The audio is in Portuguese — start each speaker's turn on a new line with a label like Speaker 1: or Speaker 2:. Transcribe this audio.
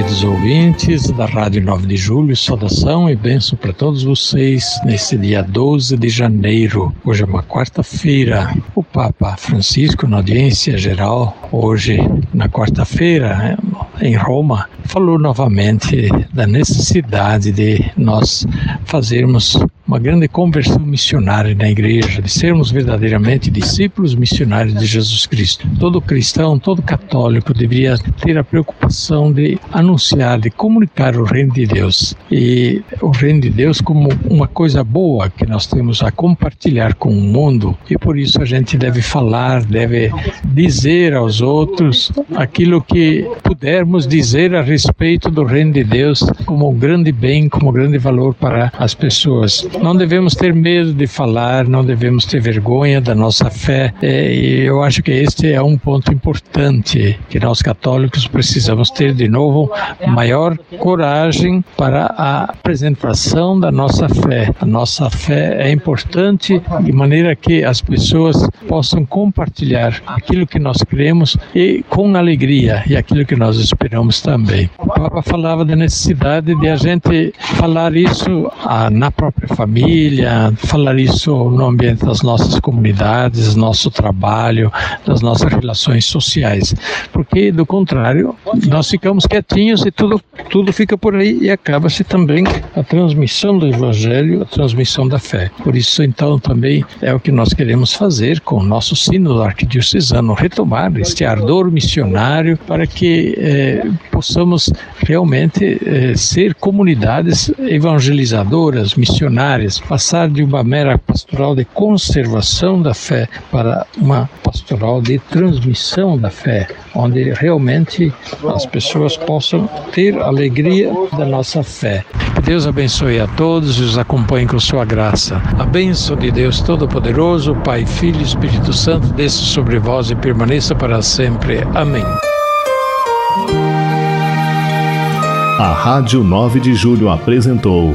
Speaker 1: Queridos ouvintes da Rádio 9 de Julho, saudação e bênção para todos vocês nesse dia 12 de janeiro. Hoje é uma quarta-feira. O Papa Francisco, na audiência geral, hoje, na quarta-feira, em Roma, falou novamente da necessidade de nós fazermos uma grande conversão missionária na igreja, de sermos verdadeiramente discípulos missionários de Jesus Cristo. Todo cristão, todo católico deveria ter a preocupação de anunciar, de comunicar o reino de Deus. E o reino de Deus como uma coisa boa que nós temos a compartilhar com o mundo. E por isso a gente deve falar, deve dizer aos outros aquilo que pudermos dizer a respeito do reino de Deus como um grande bem, como um grande valor para as pessoas. Não devemos ter medo de falar, não devemos ter vergonha da nossa fé. É, e eu acho que este é um ponto importante que nós católicos precisamos ter de novo maior coragem para a apresentação da nossa fé. A nossa fé é importante de maneira que as pessoas possam compartilhar aquilo que nós cremos e com alegria e aquilo que nós esperamos também. O Papa falava da necessidade de a gente falar isso ah, na própria família família, falar isso no ambiente das nossas comunidades, nosso trabalho, das nossas relações sociais. Porque, do contrário, nós ficamos quietinhos e tudo, tudo fica por aí e acaba-se também a transmissão do Evangelho, a transmissão da fé. Por isso, então, também é o que nós queremos fazer com o nosso sino arquidiocesano, retomar este ardor missionário para que eh, possamos realmente eh, ser comunidades evangelizadoras, missionárias passar de uma mera pastoral de conservação da fé para uma pastoral de transmissão da fé, onde realmente as pessoas possam ter alegria da nossa fé. Deus abençoe a todos e os acompanhe com sua graça. A bênção de Deus Todo-Poderoso, Pai, Filho e Espírito Santo, desça sobre vós e permaneça para sempre. Amém.
Speaker 2: A Rádio 9 de Julho apresentou